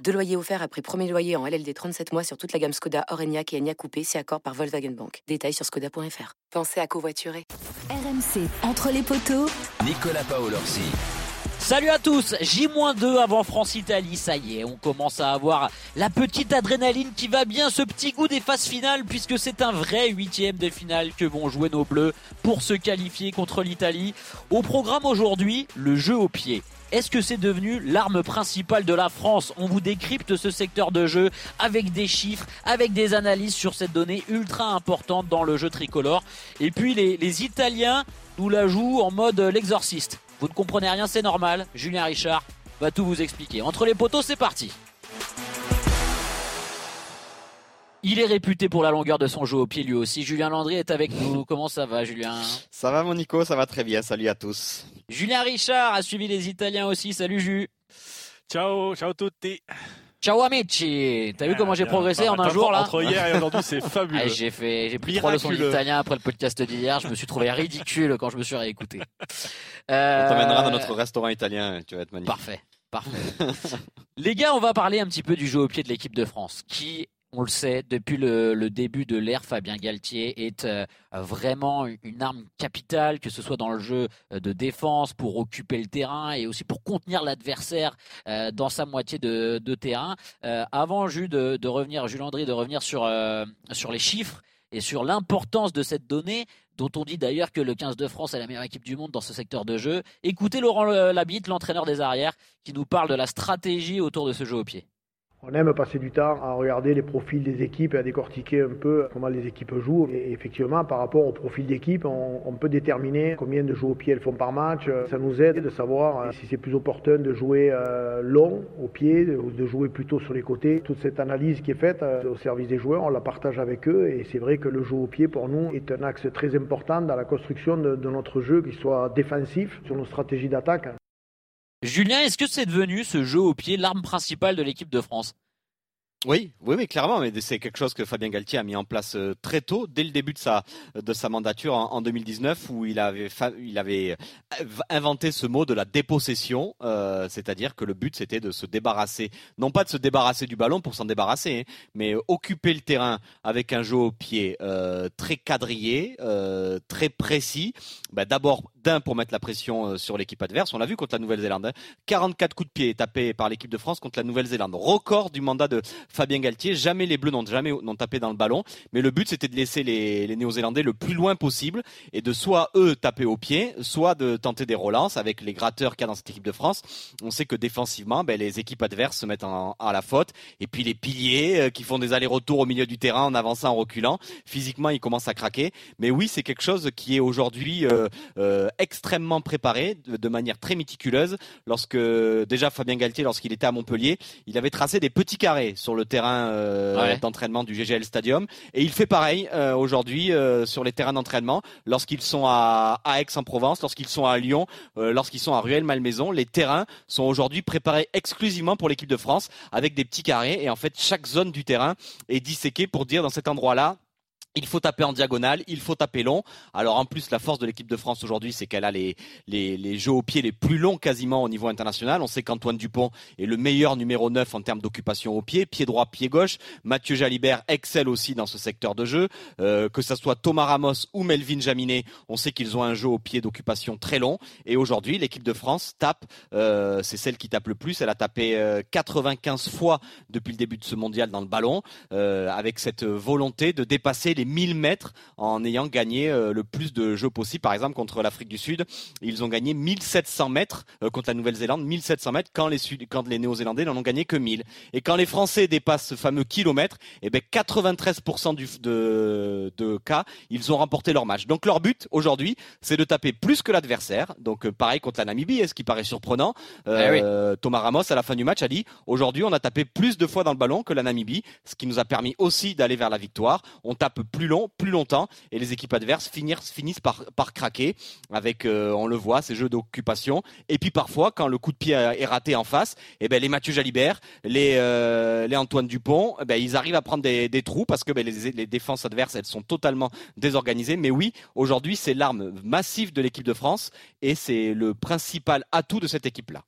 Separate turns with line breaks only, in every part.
Deux loyers offerts après premier loyer en LLD 37 mois sur toute la gamme Skoda, Orenia et Enya Coupé, c'est accord par Volkswagen Bank. Détails sur skoda.fr. Pensez à covoiturer.
RMC, entre les poteaux.
Nicolas Paolorsi.
Salut à tous, J-2 avant France-Italie, ça y est, on commence à avoir la petite adrénaline qui va bien, ce petit goût des phases finales, puisque c'est un vrai huitième de finale que vont jouer nos bleus pour se qualifier contre l'Italie. Au programme aujourd'hui, le jeu au pied. Est-ce que c'est devenu l'arme principale de la France? On vous décrypte ce secteur de jeu avec des chiffres, avec des analyses sur cette donnée ultra importante dans le jeu tricolore. Et puis les, Italiens nous la jouent en mode l'exorciste. Vous ne comprenez rien, c'est normal. Julien Richard va tout vous expliquer. Entre les poteaux, c'est parti. Il est réputé pour la longueur de son jeu au pied lui aussi. Julien Landry est avec nous. Comment ça va Julien
Ça va mon Nico, ça va très bien. Salut à tous.
Julien Richard a suivi les Italiens aussi. Salut Jus.
Ciao, ciao tutti.
Ciao amici. T'as vu comment j'ai progressé en un jour là
Entre hier et aujourd'hui, c'est fabuleux.
Ah, j'ai fait, j'ai pris trois leçons d'italien après le podcast d'hier. Je me suis trouvé ridicule quand je me suis réécouté.
Euh... On t'emmènera dans notre restaurant italien. Tu vas être magnifique.
Parfait. Parfait. Les gars, on va parler un petit peu du jeu au pied de l'équipe de France, qui on le sait, depuis le, début de l'ère, Fabien Galtier est euh, vraiment une arme capitale, que ce soit dans le jeu euh, de défense, pour occuper le terrain et aussi pour contenir l'adversaire euh, dans sa moitié de, terrain. avant, Jules, de, revenir, Jules André, de revenir sur, sur les chiffres et sur l'importance de cette donnée, dont on dit d'ailleurs que le 15 de France est la meilleure équipe du monde dans ce secteur de jeu. Écoutez Laurent Labitte, l'entraîneur des arrières, qui nous parle de la stratégie autour de ce jeu au pied.
On aime passer du temps à regarder les profils des équipes et à décortiquer un peu comment les équipes jouent. Et effectivement, par rapport au profil d'équipe, on, peut déterminer combien de jeux au pied elles font par match. Ça nous aide de savoir euh, si c'est plus opportun de jouer euh, long au pied ou de jouer plutôt sur les côtés. Toute cette analyse qui est faite euh, au service des joueurs, on la partage avec eux. Et c'est vrai que le jeu au pied, pour nous, est un axe très important dans la construction de, de notre jeu, qu'il soit défensif sur nos stratégies d'attaque.
Julien, est-ce que c'est devenu ce jeu au pied l'arme principale de l'équipe de France?
Oui, oui, oui, clairement, mais c'est quelque chose que Fabien Galtier a mis en place euh, très tôt, dès le début de sa de sa mandature en, 2019, où il avait il avait euh, inventé ce mot de la dépossession, euh, c'est-à-dire que le but c'était de se débarrasser, non pas de se débarrasser du ballon pour s'en débarrasser, hein, mais occuper le terrain avec un jeu au pied très quadrillé, très précis. Bah, d'abord d'un pour mettre la pression sur l'équipe adverse, on l'a vu contre la Nouvelle-Zélande, 44 hein. coups de pied tapés par l'équipe de France contre la Nouvelle-Zélande, record du mandat de Fabien Galtier. Jamais les Bleus n'ont jamais n'ont tapé dans le ballon, mais le but c'était de laisser les, Néo-Zélandais le plus loin possible et de soit eux taper au pied, soit de tenter des relances avec les gratteurs qu'il y a dans cette équipe de France. On sait que défensivement, ben, les équipes adverses se mettent en, à la faute et puis les piliers euh, qui font des allers-retours au milieu du terrain en avançant, en reculant. Physiquement, ils commencent à craquer. Mais oui, c'est quelque chose qui est aujourd'hui euh, euh, extrêmement préparé de, de, manière très méticuleuse. Lorsque déjà Fabien Galtier, lorsqu'il était à Montpellier, il avait tracé des petits carrés sur le terrain euh, d'entraînement du GGL Stadium. Et il fait pareil euh, aujourd'hui euh, sur les terrains d'entraînement lorsqu'ils sont à, Aix-en-Provence, lorsqu'ils sont à Lyon, lorsqu'ils sont à Ruelle-Malmaison. Les terrains sont aujourd'hui préparés exclusivement pour l'équipe de France avec des petits carrés. Et en fait, chaque zone du terrain est disséquée pour dire dans cet endroit-là, il faut taper en diagonale, il faut taper long. Alors en plus, la force de l'équipe de France aujourd'hui, c'est qu'elle a les, jeux au pied les plus longs quasiment au niveau international. On sait qu'Antoine Dupont est le meilleur numéro 9 en termes d'occupation au pied, pied droit, pied gauche. Mathieu Jalibert excelle aussi dans ce secteur de jeu. Euh, que ce soit Thomas Ramos ou Melvin Jaminet, on sait qu'ils ont un jeu au pied d'occupation très long. Et aujourd'hui, l'équipe de France tape, euh, c'est celle qui tape le plus. Elle a tapé 95 euh, fois depuis le début de ce mondial dans le ballon, avec cette volonté de dépasser les 1000 mètres en ayant gagné euh, le plus de jeux possible. Par exemple, contre l'Afrique du Sud, ils ont gagné 1700 mètres euh, contre la Nouvelle-Zélande, 1700 mètres quand les, Sud, quand les Néo-Zélandais n'en ont gagné que 1000. Et quand les Français dépassent ce fameux kilomètre, eh ben 93% du, de, de cas, ils ont remporté leur match. Donc leur but aujourd'hui, c'est de taper plus que l'adversaire. Donc euh, pareil contre la Namibie, ce qui paraît surprenant? Eh Thomas Ramos à la fin du match a dit aujourd'hui on a tapé plus de fois dans le ballon que la Namibie, ce qui nous a permis aussi d'aller vers la victoire. On tape plus long, plus longtemps, et les équipes adverses finissent, par, craquer avec, euh, on le voit, ces jeux d'occupation. Et puis parfois, quand le coup de pied est raté en face, eh ben les Mathieu Jalibert, les, euh, les Antoine Dupont, eh ben ils arrivent à prendre des, trous parce que ben, les, défenses adverses, elles sont totalement désorganisées. Mais oui, aujourd'hui, c'est l'arme massive de l'équipe de France et c'est le principal atout de cette équipe-là.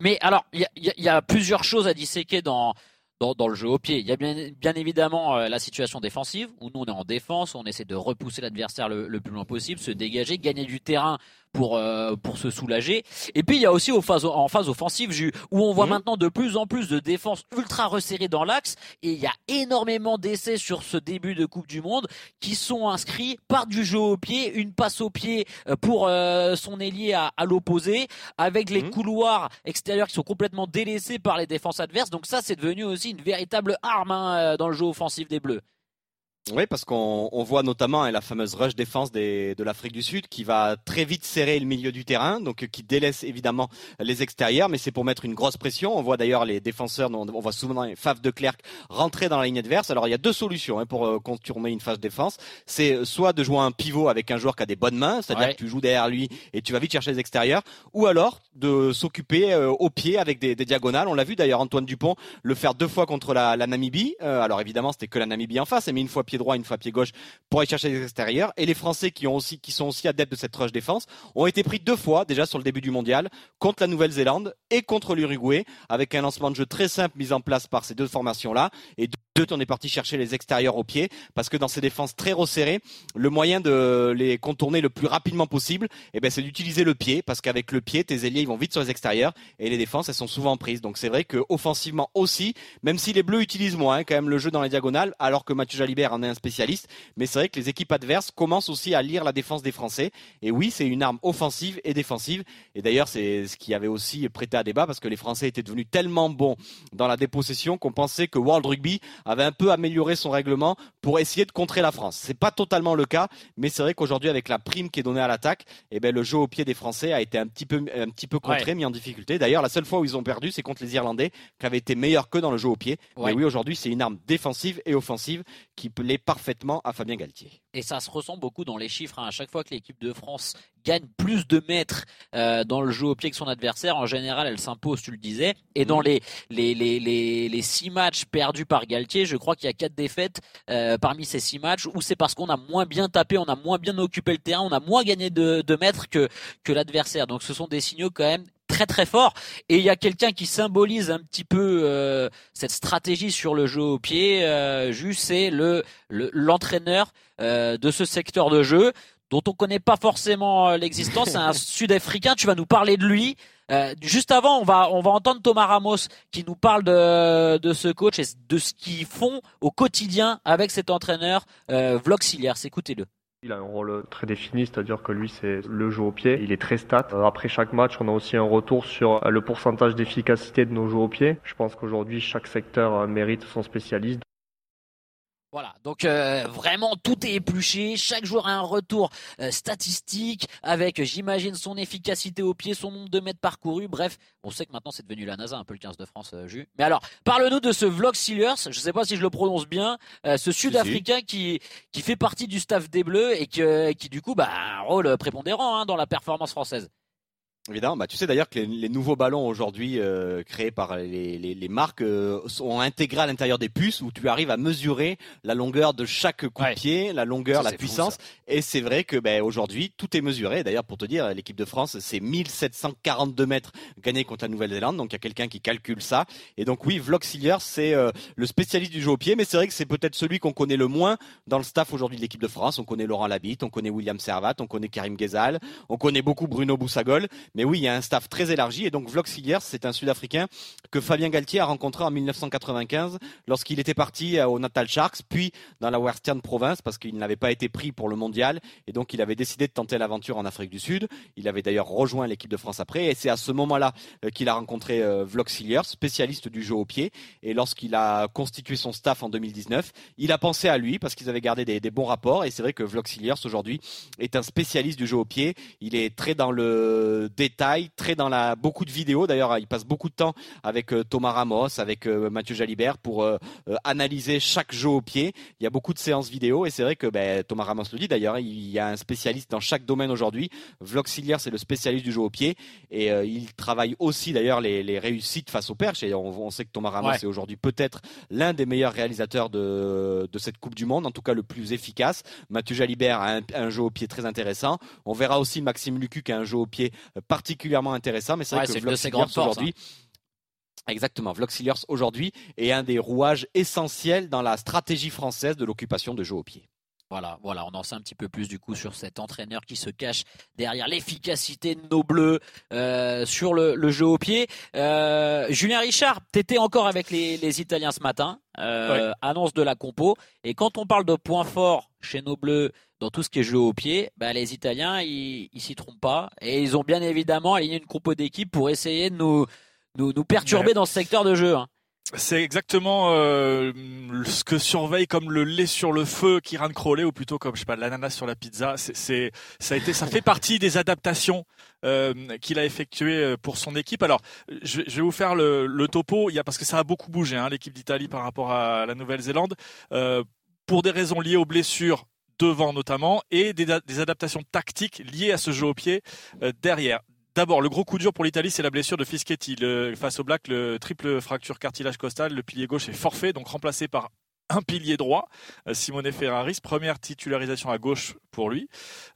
Mais alors, il y a, plusieurs choses à disséquer dans, dans, dans, le jeu au pied. Il y a bien, bien évidemment euh, la situation défensive, où nous on est en défense, on essaie de repousser l'adversaire le, le, plus loin possible, se dégager, gagner du terrain pour euh, pour se soulager. Et puis il y a aussi aux phases, en phase offensive où on voit mhm. maintenant de plus en plus de défenses ultra resserrées dans l'axe et il y a énormément d'essais sur ce début de Coupe du Monde qui sont inscrits par du jeu au pied, une passe au pied euh, pour euh, son ailier à, à l'opposé, avec les mhm. couloirs extérieurs qui sont complètement délaissés par les défenses adverses. Donc ça c'est devenu aussi une véritable arme hein, dans le jeu offensif des Bleus.
Oui, parce qu'on on voit notamment hein, la fameuse rush défense des, de l'Afrique du Sud qui va très vite serrer le milieu du terrain, donc qui délaisse évidemment les extérieurs, mais c'est pour mettre une grosse pression. On voit d'ailleurs les défenseurs, on voit souvent les Faf de Clerc rentrer dans la ligne adverse. Alors il y a deux solutions hein, pour euh, contourner une phase défense. C'est soit de jouer un pivot avec un joueur qui a des bonnes mains, c'est-à-dire que tu joues derrière lui et tu vas vite chercher les extérieurs, ou alors de s'occuper euh, au pied avec des, des diagonales. On l'a vu d'ailleurs Antoine Dupont le faire deux fois contre la, la Namibie. Euh, alors évidemment c'était que la Namibie en face, mais une fois pied droit, une fois pied gauche pour aller chercher les extérieurs. Et les Français qui ont aussi, qui sont aussi adeptes de cette rush défense, ont été pris deux fois déjà sur le début du mondial contre la Nouvelle-Zélande et contre l'Uruguay avec un lancement de jeu très simple mis en place par ces deux formations-là. Et deux, on est parti chercher les extérieurs au pied parce que dans ces défenses très resserrées, le moyen de les contourner le plus rapidement possible, eh ben, c'est d'utiliser le pied parce qu'avec le pied, tes ailiers ils vont vite sur les extérieurs et les défenses elles sont souvent prises. Donc c'est vrai que offensivement aussi, même si les Bleus utilisent moins hein, quand même le jeu dans les diagonales, alors que Mathieu Jalibert en est un spécialiste mais c'est vrai que les équipes adverses commencent aussi à lire la défense des Français. Et oui, c'est une arme offensive et défensive. Et d'ailleurs, c'est ce qui avait aussi prêté à débat parce que les Français étaient devenus tellement bons dans la dépossession qu'on pensait que World Rugby avait un peu amélioré son règlement pour essayer de contrer la France. C'est pas totalement le cas, mais c'est vrai qu'aujourd'hui, avec la prime qui est donnée à l'attaque, eh ben, le jeu au pied des Français a été un petit peu, un petit peu contré, mis en difficulté. D'ailleurs, la seule fois où ils ont perdu, c'est contre les Irlandais, qui avaient été meilleurs que dans le jeu au pied. Mais oui, aujourd'hui, c'est une arme défensive et offensive qui plaît parfaitement à Fabien Galtier.
Et ça se ressent beaucoup dans les chiffres. Hein. À chaque fois que l'équipe de France gagne plus de mètres euh, dans le jeu au pied que son adversaire, en général, elle s'impose, tu le disais. Et dans mm. les, les, les, les, six matchs perdus par Galtier, je crois qu'il y a quatre défaites euh, parmi ces six matchs où c'est parce qu'on a moins bien tapé, on a moins bien occupé le terrain, on a moins gagné de, de mètres que, que l'adversaire. Donc ce sont des signaux quand même très très fort. Et il y a quelqu'un qui symbolise un petit peu euh, cette stratégie sur le jeu au pied. Euh, juste, c'est le l'entraîneur euh, de ce secteur de jeu dont on connaît pas forcément l'existence. C'est un Sud-Africain. Tu vas nous parler de lui. juste avant, on va on va entendre Thomas Ramos qui nous parle de de ce coach et de ce qu'ils font au quotidien avec cet entraîneur euh, Vloxiliers. Écoutez-le.
Il a un rôle très défini, c'est-à-dire que lui, c'est le jeu au pied. Il est très stat. Euh, après chaque match, on a aussi un retour sur euh, le pourcentage d'efficacité de nos jeux au pied. Je pense qu'aujourd'hui, chaque secteur euh, mérite son spécialiste.
Voilà, donc euh, vraiment tout est épluché, chaque joueur a un retour euh, statistique avec, j'imagine, son efficacité au pied, son nombre de mètres parcourus, bref, on sait que maintenant c'est devenu la NASA, un peu le 15 de France, euh, Jus. Mais alors, parle-nous de ce Vlog Sealers, je ne sais pas si je le prononce bien, ce Sud-Africain qui, qui fait partie du staff des Bleus et qui, qui du coup, bah, a un rôle prépondérant hein, dans la performance française.
Évidemment, bah, tu sais d'ailleurs que les, nouveaux ballons aujourd'hui euh, créés par les, les, les marques euh, sont intégrés à l'intérieur des puces où tu arrives à mesurer la longueur de chaque coup de pied, la longueur, la puissance. et c'est vrai que ben, aujourd'hui tout est mesuré. D'ailleurs, pour te dire, l'équipe de France, c'est 1742 mètres gagnés contre la Nouvelle-Zélande. Donc il y a quelqu'un qui calcule ça. Et donc oui, Vloxilier, c'est euh, le spécialiste du jeu au pied, mais c'est vrai que c'est peut-être celui qu'on connaît le moins dans le staff aujourd'hui de l'équipe de France. On connaît Laurent Labitte, on connaît William Servat, on connaît Karim Ghezal, on connaît beaucoup Bruno Boussagol. Mais oui, il y a un staff très élargi. Et donc Vloxiliers, c'est un Sud-Africain que Fabien Galtier a rencontré en 1995 lorsqu'il était parti euh, au Natal Sharks, puis dans la Western Province parce qu'il n'avait pas été pris pour le mondial. Et donc il avait décidé de tenter l'aventure en Afrique du Sud. Il avait d'ailleurs rejoint l'équipe de France après. Et c'est à ce moment-là euh, qu'il a rencontré euh, Vloxiliers, spécialiste du jeu au pied. Et lorsqu'il a constitué son staff en 2019, il a pensé à lui parce qu'ils avaient gardé des, bons rapports. Et c'est vrai que Vloxiliers aujourd'hui est un spécialiste du jeu au pied. Il est très dans le détail, très dans la beaucoup de vidéos. D'ailleurs, il passe beaucoup de temps avec Thomas Ramos, avec Mathieu Jalibert pour analyser chaque jeu au pied. Il y a beaucoup de séances vidéo et c'est vrai que ben, Thomas Ramos le dit d'ailleurs, il y a un spécialiste dans chaque domaine aujourd'hui. Vloxilier, c'est le spécialiste du jeu au pied et il travaille aussi d'ailleurs les, réussites face au perche. Et on, sait que Thomas Ramos est aujourd'hui peut-être l'un des meilleurs réalisateurs de, de cette Coupe du Monde, en tout cas le plus efficace. Mathieu Jalibert a un, jeu au pied très intéressant. On verra aussi Maxime Lucu qui a un jeu au pied particulièrement intéressant. Mais c'est vrai que Vloxiliers aujourd'hui. Hein. Exactement. Vloxiliers aujourd'hui est un des rouages essentiels dans la stratégie française de l'occupation de jeu au pied.
Voilà, voilà, on en sait un petit peu plus du coup sur cet entraîneur qui se cache derrière l'efficacité de nos bleus euh, sur le, jeu au pied. Euh, Julien Richard, t'étais encore avec les, Italiens ce matin, euh, annonce de la compo. Et quand on parle de points forts chez nos bleus dans tout ce qui est jeu au pied, bah, les Italiens ils, s'y trompent pas et ils ont bien évidemment aligné une compo d'équipe pour essayer de nous nous, nous perturber dans ce secteur de jeu. Hein.
C'est exactement euh, ce que surveille comme le lait sur le feu Kiran Crowley, ou plutôt comme je sais pas l'ananas sur la pizza. C'est, ça a été, ça fait partie des adaptations euh, qu'il a effectuées euh, pour son équipe. Alors, je, vais vous faire le, le, topo. Il y a parce que ça a beaucoup bougé hein, l'équipe d'Italie par rapport à la Nouvelle-Zélande euh, pour des raisons liées aux blessures devant notamment et des, adaptations tactiques liées à ce jeu au pied euh, derrière. D'abord, le gros coup dur pour l'Italie, c'est la blessure de Fischetti. face au Black, le triple fracture cartilage costal, le pilier gauche est forfait, donc remplacé par un pilier droit, euh, Simone Ferraris, première titularisation à gauche pour lui.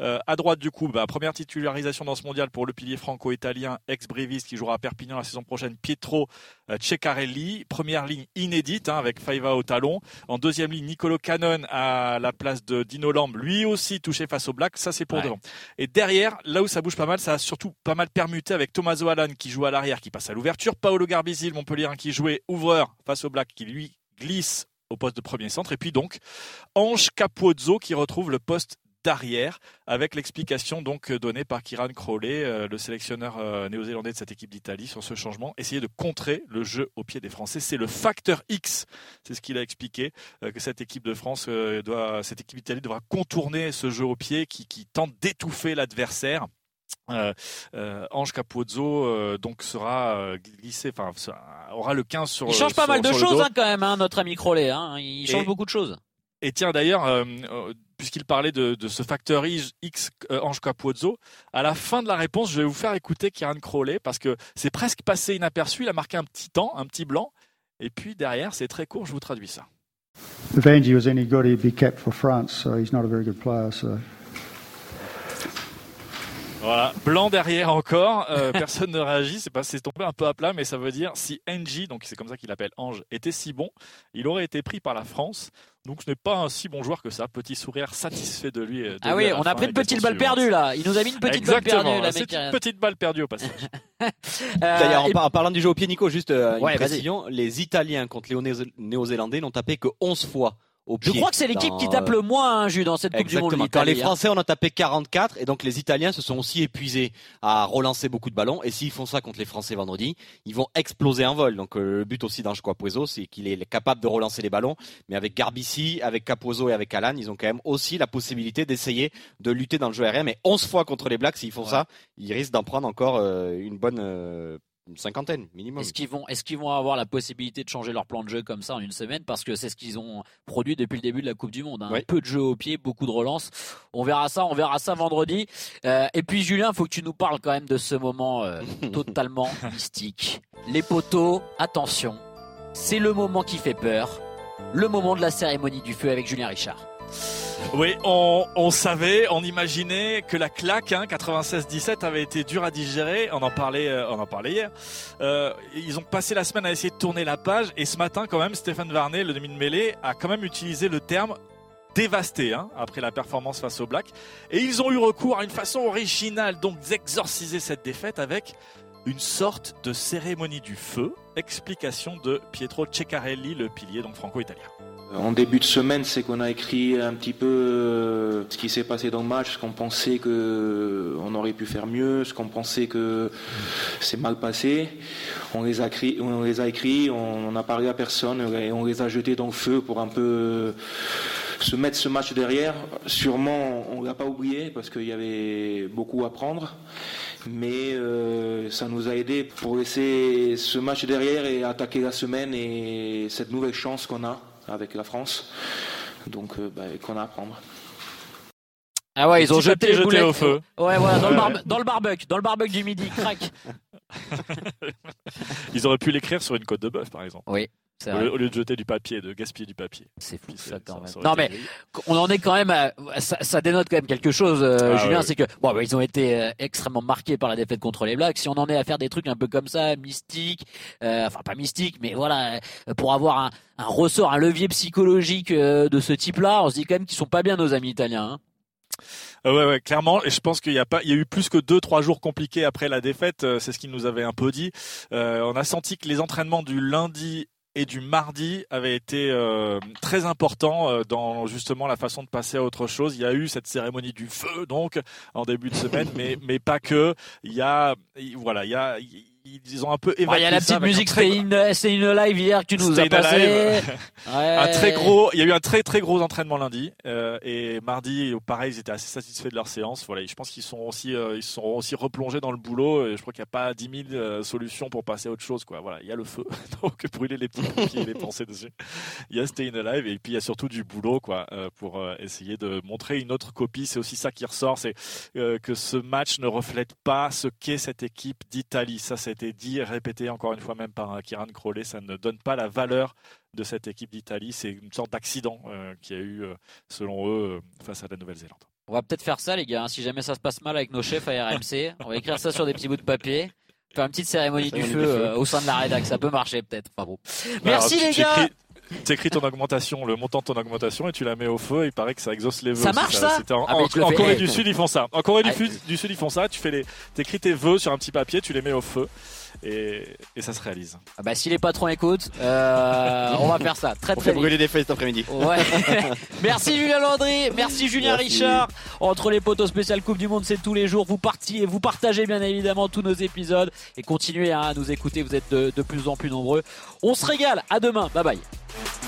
Euh, à droite, du coup, bah, première titularisation dans ce mondial pour le pilier franco-italien ex-Brevis qui jouera à Perpignan la saison prochaine, Pietro euh, Ceccarelli. Première ligne inédite hein, avec Faiva au talon. En deuxième ligne, Nicolo Cannon à la place de Dino Lamb, lui aussi touché face au Black. Ça, c'est pour devant. Et derrière, là où ça bouge pas mal, ça a surtout pas mal permuté avec Tommaso Allan qui joue à l'arrière, qui passe à l'ouverture. Paolo Garbisi, le Montpellier, qui jouait ouvreur face au Black, qui lui glisse au poste de premier centre. Et puis donc, Ange Capozzo qui retrouve le poste d'arrière avec l'explication donc donnée par Kiran Crowley, euh, le sélectionneur euh, néo-zélandais de cette équipe d'Italie sur ce changement. Essayer de contrer le jeu au pied des Français, c'est le facteur X. C'est ce qu'il a expliqué euh, que cette équipe de France doit, cette équipe d'Italie devra contourner ce jeu au pied qui tente d'étouffer l'adversaire. Euh, euh, Ange Capozzo euh, donc sera glissé, enfin aura le 15 sur.
Il change pas mal de choses hein, quand même, hein, notre ami Crowley. Hein. il change beaucoup de choses.
Et tiens d'ailleurs, puisqu'il parlait de, ce facteur X Ange Capozzo, à la fin de la réponse, je vais vous faire écouter Kieran Crowley parce que c'est presque passé inaperçu. Il a marqué un petit temps, un petit blanc, et puis derrière, c'est très court. Je vous traduis ça. If Angie was any good, he'd be kept for France. So he's not a very good player. So. Voilà, blanc derrière encore, euh, personne ne réagit, c'est pas c'est tombé un peu à plat, mais ça veut dire si Angie, donc c'est comme ça qu'il appelle Ange, était si bon, il aurait été pris par la France. Donc ce n'est pas un si bon joueur que ça. Petit sourire satisfait de lui.
ah oui, on a pris une petite balle perdue là. Il nous a mis une petite balle perdue.
C'est une petite balle perdue au passage.
Euh, D'ailleurs, en, parlant du jeu au pied, Nico, juste euh, une précision. Les Italiens contre les Néo-Zélandais n'ont tapé que 11 fois
je crois que c'est l'équipe qui tape le moins, hein, dans cette Coupe du Monde.
Quand les Français en ont tapé 44, et donc les Italiens se sont aussi épuisés à relancer beaucoup de ballons. Et s'ils font ça contre les Français vendredi, ils vont exploser un vol. Donc euh, le but aussi d'Ange Capuoso, c'est qu'il est capable de relancer les ballons. Mais avec Garbici, avec Capuoso et avec Alan, ils ont quand même aussi la possibilité d'essayer de lutter dans le jeu aérien. Mais 11 fois contre les Blacks, s'ils font ça, ils risquent d'en prendre encore euh, une bonne euh, une cinquantaine minimum.
Est-ce qu'ils vont, avoir la possibilité de changer leur plan de jeu comme ça en une semaine? Parce que c'est ce qu'ils ont produit depuis le début de la Coupe du Monde. Hein. peu de jeu au pied, beaucoup de relances. On verra ça, on verra ça vendredi. Euh, et puis Julien, faut que tu nous parles quand même de ce moment euh, totalement mystique. Les poteaux, attention, c'est le moment qui fait peur, le moment de la cérémonie du feu avec Julien Richard.
Oui, on, savait, on imaginait que la claque hein, 96-17 avait été dure à digérer. On en parlait, euh, on en parlait hier. Euh, ils ont passé la semaine à essayer de tourner la page et ce matin, quand même, Stéphane Varnet, le demi de mêlée, a quand même utilisé le terme dévasté hein, après la performance face au Black. Et ils ont eu recours à une façon originale donc d'exorciser cette défaite avec une sorte de cérémonie du feu. Explication de Pietro Ceccarelli, le pilier donc franco-italien.
En début de semaine, c'est qu'on a écrit un petit peu euh, ce qui s'est passé dans le match, ce qu'on pensait qu'on euh, aurait pu faire mieux, ce qu'on pensait que c'est mal passé. On les a écrits, on les a n'a parlé à personne et on les a jetés dans le feu pour un peu se mettre ce match derrière. Sûrement, on ne l'a pas oublié parce qu'il y avait beaucoup à prendre. Mais euh, ça nous a aidé pour laisser ce match derrière et attaquer la semaine et cette nouvelle chance qu'on a avec la France. Donc, euh, bah, qu'on a à prendre.
Ah ouais, ils ont jeté,
jeté
boulettes.
au feu.
Ouais, voilà, dans, le barbe- dans le barbecue, dans le barbecue du midi, crac.
Ils auraient pu l'écrire sur une côte de bœuf, par exemple.
Oui,
Au lieu, de jeter du papier, de gaspiller du papier.
C'est fou ça quand même. Non mais on en est quand même, à- ça, ça dénote quand même quelque chose, euh,
Ah,
Julien,
ouais.
c'est que bon, bah, ils ont été euh, extrêmement marqués par la défaite contre les Blacks. Si on en est à faire des trucs un peu comme ça, mystiques, euh, enfin pas mystiques, mais voilà, pour avoir un, un ressort, un levier psychologique de ce type-là, on se dit quand même qu'ils sont pas bien nos amis italiens. hein.
Euh, ouais, ouais, clairement. Et je pense qu'il y a pas, il y a eu plus que deux, trois jours compliqués après la défaite. euh, C'est ce qu'il nous avait un peu dit. Euh, on a senti que les entraînements du lundi et du mardi avaient été euh, très importants euh, dans justement la façon de passer à autre chose. Il y a eu cette cérémonie du feu donc en début de semaine, mais mais pas que. Il y a, il- voilà, il y a, ils ont un peu évacué
Il y a la petite musique
très-
in, Stay in Alive hier que tu nous as passé. Ouais.
un très gros, il y a eu un très très gros entraînement lundi euh, et mardi pareil ils étaient assez satisfaits de leur séance. Voilà, je pense qu'ils sont aussi euh, ils sont aussi replongés dans le boulot et je crois qu'il n'y a pas 10 000 euh, solutions pour passer à autre chose quoi. Voilà, il y a le feu donc brûler les petits et les penser dessus. Il y a Stay in Alive et puis il y a surtout du boulot quoi pour essayer de montrer une autre copie. C'est aussi ça qui ressort, c'est que ce match ne reflète pas ce qu'est cette équipe d'Italie. Ça, a été dit et répété encore une fois même par euh, Kieran Crowley. Ça ne donne pas la valeur de cette équipe d'Italie. C'est une sorte d'accident euh, qu'il y a eu, euh, selon eux, euh, face à la Nouvelle-Zélande.
On va peut-être faire ça, les gars. hein. Si jamais ça se passe mal avec nos chefs à RMC, on va écrire ça sur des petits bouts de papier. Faire une petite cérémonie du
Cérémonie
feu,
du feu.
euh, au sein de la rédac. Ça peut marcher, peut-être. Enfin bon. Merci,
Alors,
les gars.
Tu écris, écris ton augmentation, le montant de ton augmentation, et tu la mets au feu. Il paraît que ça exauce les vœux.
Ça marche, ça
c'était en,
Ah,
en- en
fais.
Corée du Sud, ils font ça. En Corée du,
Ah,
Sud, du Sud, ils font ça. Tu fais les, t'écris tes vœux sur un petit papier, tu les mets au feu, et, et ça se réalise.
Ah bah, si les patrons écoutent, euh, on va faire ça. Très,
On
très
fait
vite.
brûler des feuilles cet après-midi.
Ouais. merci Julien Landry, merci Julien
Merci.
Richard. Entre les poteaux spécial Coupe du Monde, c'est tous les jours. Vous partiez, vous partagez bien évidemment tous nos épisodes et continuez hein, à nous écouter. Vous êtes de, de plus en plus nombreux. On se régale. À demain. Bye bye. Yeah.